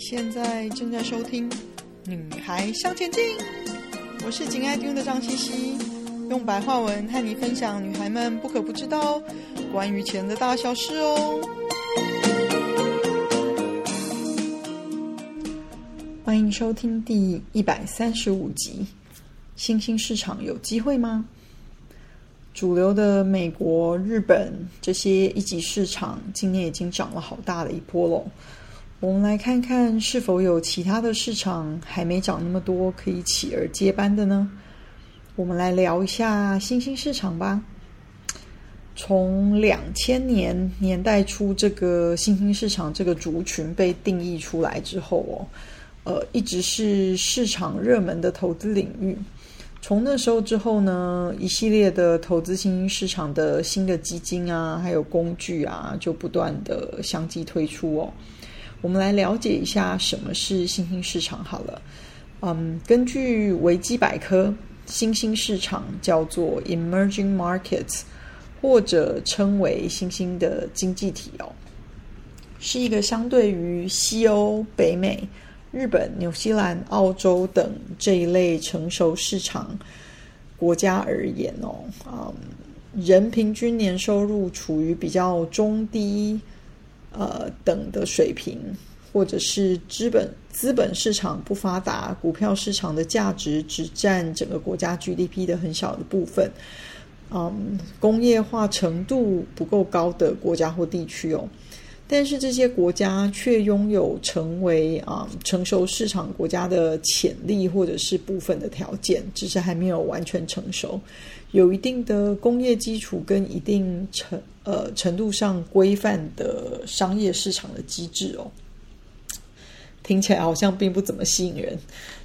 现在正在收听《女孩向前进》，我是紧爱听的张茜茜，用白话文和你分享女孩们不可不知道关于钱的大小事哦。欢迎收听第一百三十五集，新兴市场有机会吗？主流的美国、日本这些一级市场今年已经涨了好大的一波喽。我们来看看是否有其他的市场还没涨那么多，可以起而接班的呢？我们来聊一下新兴市场吧。从两千年年代初，这个新兴市场这个族群被定义出来之后哦，呃，一直是市场热门的投资领域。从那时候之后呢，一系列的投资新兴市场的新的基金啊，还有工具啊，就不断的相继推出哦。我们来了解一下什么是新兴市场好了。嗯，根据维基百科，新兴市场叫做 emerging markets，或者称为新兴的经济体哦，是一个相对于西欧、北美、日本、纽西兰、澳洲等这一类成熟市场国家而言哦，嗯，人平均年收入处于比较中低。呃，等的水平，或者是资本资本市场不发达，股票市场的价值只占整个国家 GDP 的很小的部分，嗯，工业化程度不够高的国家或地区哦，但是这些国家却拥有成为啊、成熟市场国家的潜力，或者是部分的条件，只是还没有完全成熟，有一定的工业基础跟一定程。呃，程度上规范的商业市场的机制哦，听起来好像并不怎么吸引人，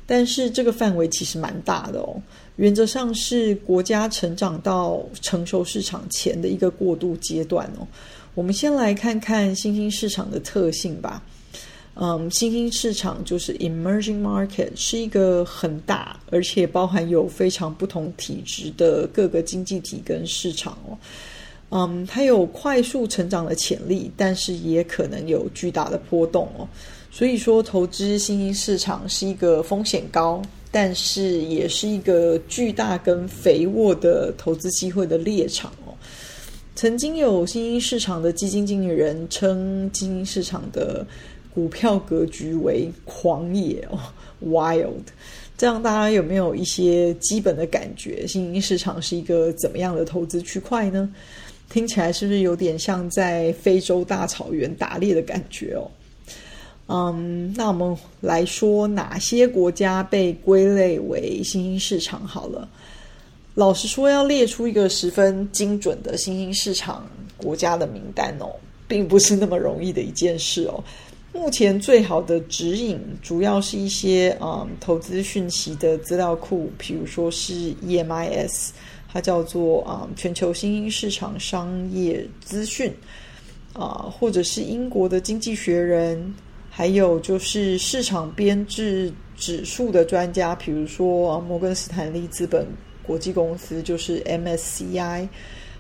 但是这个范围其实蛮大的哦。原则上是国家成长到成熟市场前的一个过渡阶段哦。我们先来看看新兴市场的特性吧。嗯，新兴市场就是 emerging market，是一个很大而且包含有非常不同体质的各个经济体跟市场哦。嗯，它有快速成长的潜力，但是也可能有巨大的波动哦。所以说，投资新兴市场是一个风险高，但是也是一个巨大跟肥沃的投资机会的猎场。曾经有新兴市场的基金经理人称新兴市场的股票格局为狂野哦，wild。这样大家有没有一些基本的感觉？新兴市场是一个怎么样的投资区块呢？听起来是不是有点像在非洲大草原打猎的感觉哦？嗯，那我们来说哪些国家被归类为新兴市场好了。老实说，要列出一个十分精准的新兴市场国家的名单哦，并不是那么容易的一件事哦。目前最好的指引主要是一些嗯投资讯息的资料库，比如说是 EMIS。它叫做啊、全球新兴市场商业资讯啊，或者是英国的经济学人，还有就是市场编制指数的专家，比如说，摩根斯坦利资本国际公司就是 MSCI，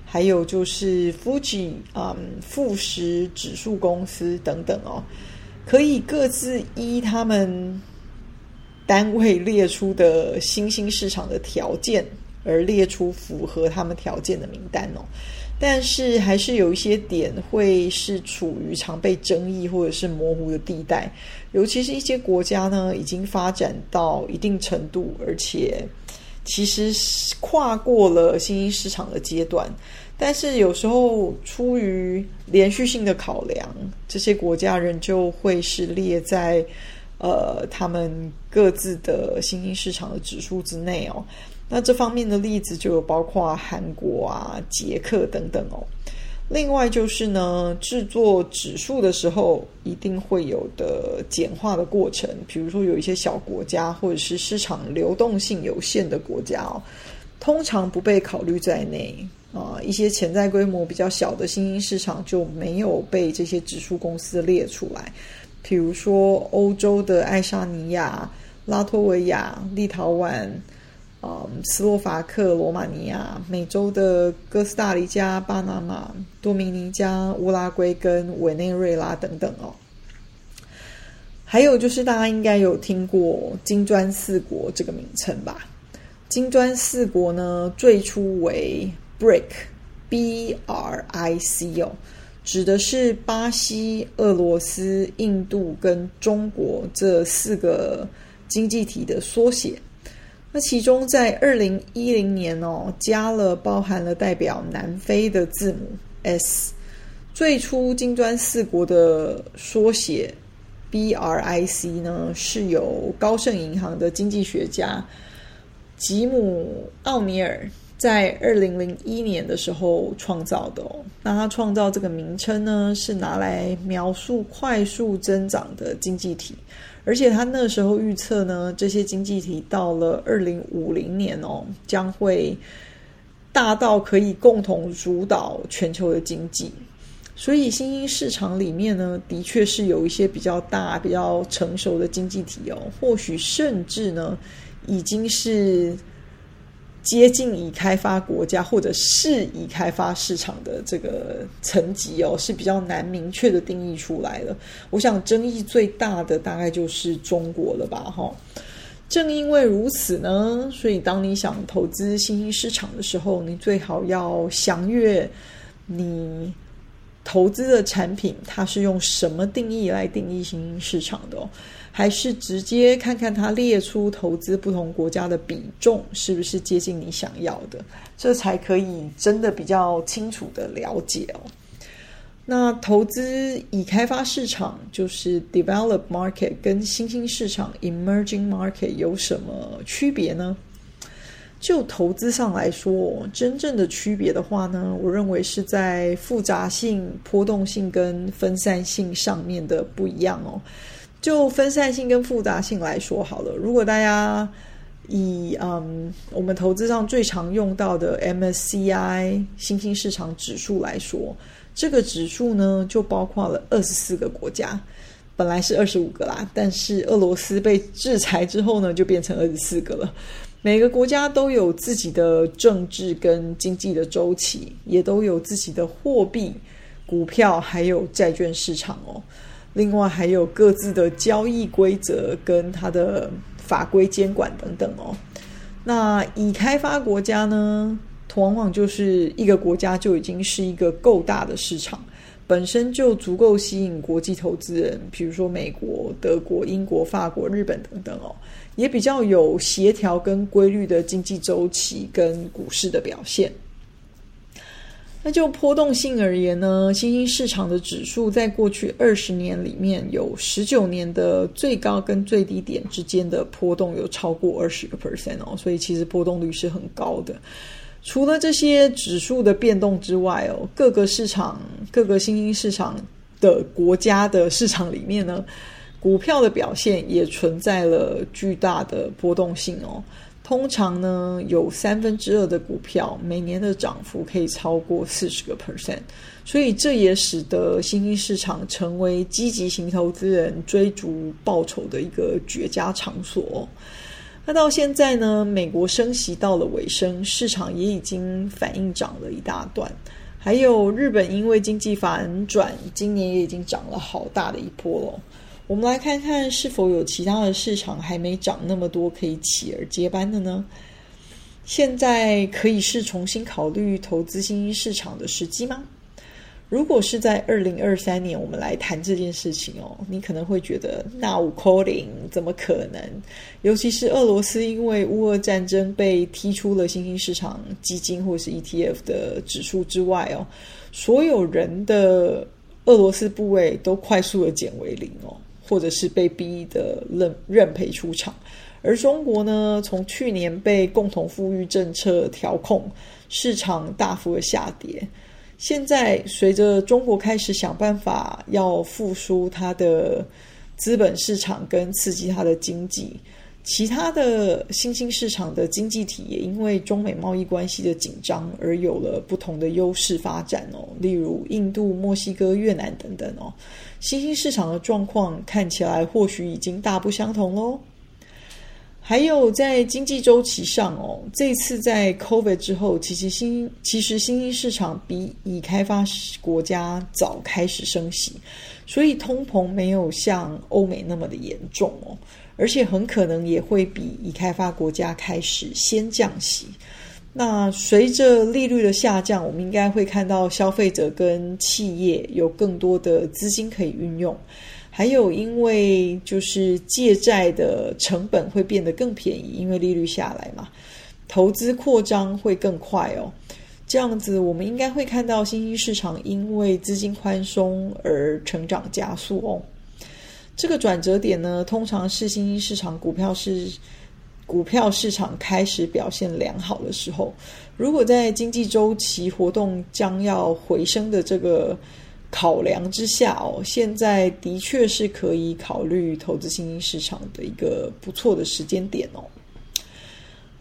还有就是富时啊富时指数公司等等哦，可以各自依他们单位列出的新兴市场的条件。而列出符合他们条件的名单哦，但是还是有一些点会是处于常被争议或者是模糊的地带，尤其是一些国家呢，已经发展到一定程度，而且其实跨过了新兴市场的阶段，但是有时候出于连续性的考量，这些国家仍旧会是列在呃他们各自的新兴市场的指数之内哦。那这方面的例子就有包括韩国啊、捷克等等哦。另外就是呢，制作指数的时候一定会有的简化的过程，比如说有一些小国家或者是市场流动性有限的国家哦，通常不被考虑在内啊。一些潜在规模比较小的新兴市场就没有被这些指数公司列出来，比如说欧洲的爱沙尼亚、拉脱维亚、立陶宛。嗯，斯洛伐克、罗马尼亚、美洲的哥斯达黎加、巴拿马、多米尼加、乌拉圭跟委内瑞拉等等哦。还有就是大家应该有听过金砖四国这个名称吧？金砖四国呢，最初为 BRIC，B-R-I-C 哦，指的是巴西、俄罗斯、印度跟中国这四个经济体的缩写。那其中在二零一零年哦，加了包含了代表南非的字母 S。最初金砖四国的缩写 BRIC 呢，是由高盛银行的经济学家吉姆奥尼尔在二零零一年的时候创造的哦。那他创造这个名称呢，是拿来描述快速增长的经济体。而且他那时候预测呢，这些经济体到了二零五零年哦，将会大到可以共同主导全球的经济。所以新兴市场里面呢，的确是有一些比较大、比较成熟的经济体哦，或许甚至呢，已经是。接近已开发国家或者是已开发市场的这个层级哦，是比较难明确的定义出来了。我想争议最大的大概就是中国了吧，哈。正因为如此呢，所以当你想投资新兴市场的时候，你最好要详阅你投资的产品，它是用什么定义来定义新兴市场的。还是直接看看它列出投资不同国家的比重是不是接近你想要的，这才可以真的比较清楚的了解哦。那投资已开发市场就是 develop market 跟新兴市场 emerging market 有什么区别呢？就投资上来说，真正的区别的话呢，我认为是在复杂性、波动性跟分散性上面的不一样哦。就分散性跟复杂性来说好了，如果大家以嗯我们投资上最常用到的 MSCI 新兴市场指数来说，这个指数呢就包括了二十四个国家，本来是二十五个啦，但是俄罗斯被制裁之后呢，就变成二十四个了。每个国家都有自己的政治跟经济的周期，也都有自己的货币、股票还有债券市场哦。另外还有各自的交易规则跟它的法规监管等等哦。那已开发国家呢，往往就是一个国家就已经是一个够大的市场，本身就足够吸引国际投资人，比如说美国、德国、英国、法国、日本等等哦，也比较有协调跟规律的经济周期跟股市的表现。那就波动性而言呢，新兴市场的指数在过去二十年里面有十九年的最高跟最低点之间的波动有超过二十个 percent 哦，所以其实波动率是很高的。除了这些指数的变动之外哦，各个市场、各个新兴市场的国家的市场里面呢，股票的表现也存在了巨大的波动性哦。通常呢，有三分之二的股票每年的涨幅可以超过四十个 percent，所以这也使得新兴市场成为积极型投资人追逐报酬的一个绝佳场所。那到现在呢，美国升息到了尾声，市场也已经反应涨了一大段，还有日本因为经济反转，今年也已经涨了好大的一波了。我们来看看是否有其他的市场还没涨那么多，可以起而接班的呢？现在可以是重新考虑投资新兴市场的时机吗？如果是在二零二三年，我们来谈这件事情哦，你可能会觉得那有可能，怎么可能？尤其是俄罗斯因为乌俄战争被踢出了新兴市场基金或是 ETF 的指数之外哦，所有人的俄罗斯部位都快速的减为零哦。或者是被逼的认认赔出场，而中国呢，从去年被共同富裕政策调控，市场大幅的下跌。现在随着中国开始想办法要复苏它的资本市场跟刺激它的经济。其他的新兴市场的经济体也因为中美贸易关系的紧张而有了不同的优势发展哦，例如印度、墨西哥、越南等等哦。新兴市场的状况看起来或许已经大不相同喽。还有在经济周期上哦，这次在 COVID 之后，其实新其实新兴市场比已开发国家早开始升息，所以通膨没有像欧美那么的严重哦，而且很可能也会比已开发国家开始先降息。那随着利率的下降，我们应该会看到消费者跟企业有更多的资金可以运用。还有，因为就是借债的成本会变得更便宜，因为利率下来嘛，投资扩张会更快哦。这样子，我们应该会看到新兴市场因为资金宽松而成长加速哦。这个转折点呢，通常是新兴市场股票市股票市场开始表现良好的时候。如果在经济周期活动将要回升的这个。考量之下哦，现在的确是可以考虑投资新兴市场的一个不错的时间点哦。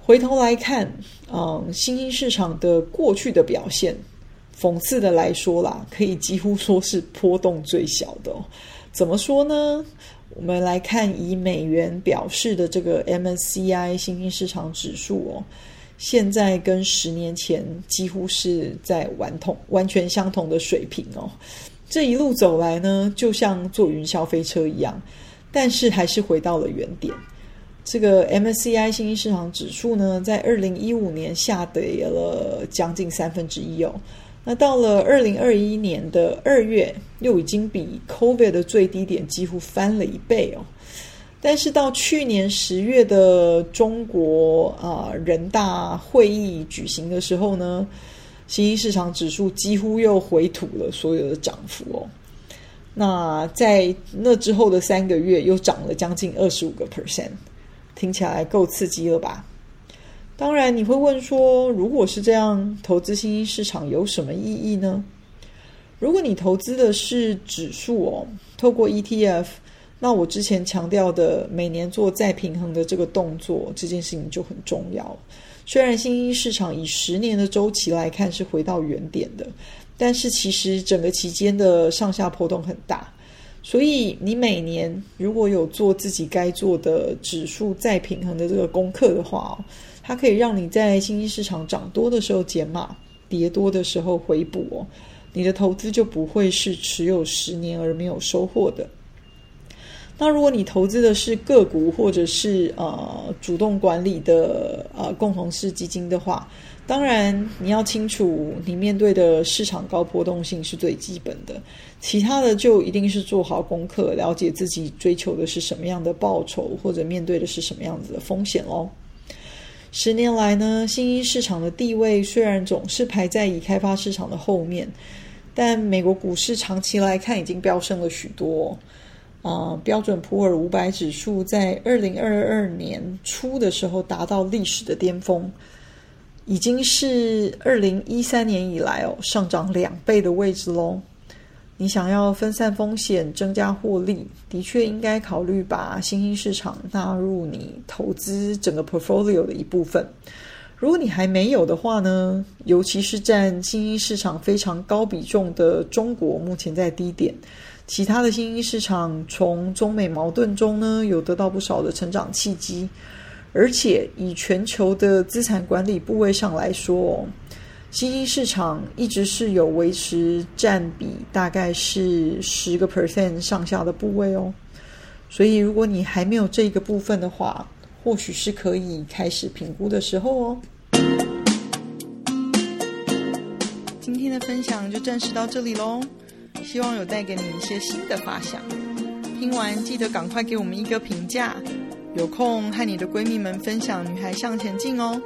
回头来看，嗯，新兴市场的过去的表现，讽刺的来说啦，可以几乎说是波动最小的哦。怎么说呢？我们来看以美元表示的这个 MSCI 新兴市场指数哦，现在跟十年前几乎是在完同完全相同的水平哦。这一路走来呢，就像坐云霄飞车一样，但是还是回到了原点。这个 MSCI 新兴市场指数呢，在二零一五年下跌了将近三分之一哦。那到了二零二一年的二月，又已经比 COVID 的最低点几乎翻了一倍哦。但是到去年十月的中国啊、人大会议举行的时候呢，新兴市场指数几乎又回吐了所有的涨幅哦。那在那之后的三个月又涨了将近二十五个 percent，听起来够刺激了吧？当然你会问说，如果是这样，投资新兴市场有什么意义呢？如果你投资的是指数哦，透过 ETF，那我之前强调的每年做再平衡的这个动作，这件事情就很重要。虽然新兴市场以十年的周期来看是回到原点的，但是其实整个期间的上下波动很大，所以你每年如果有做自己该做的指数再平衡的这个功课的话，它可以让你在新兴市场涨多的时候减码，跌多的时候回补哦，你的投资就不会是持有十年而没有收获的。那如果你投资的是个股或者是呃主动管理的呃共同式基金的话，当然你要清楚你面对的市场高波动性是最基本的，其他的就一定是做好功课，了解自己追求的是什么样的报酬或者面对的是什么样子的风险喽。十年来呢，新兴市场的地位虽然总是排在已开发市场的后面，但美国股市长期来看已经飙升了许多。啊，标准普尔五百指数在二零二二年初的时候达到历史的巅峰，已经是二零一三年以来哦上涨两倍的位置喽。你想要分散风险、增加获利，的确应该考虑把新兴市场纳入你投资整个 portfolio 的一部分。如果你还没有的话呢，尤其是占新兴市场非常高比重的中国，目前在低点。其他的新兴市场从中美矛盾中呢，有得到不少的成长契机，而且以全球的资产管理部位上来说，新兴市场一直是有维持占比大概是十个 percent 上下的部位哦。所以如果你还没有这个部分的话，或许是可以开始评估的时候哦。今天的分享就暂时到这里喽。希望有带给你一些新的发想。听完记得赶快给我们一个评价。有空和你的闺蜜们分享《女孩向前进》哦。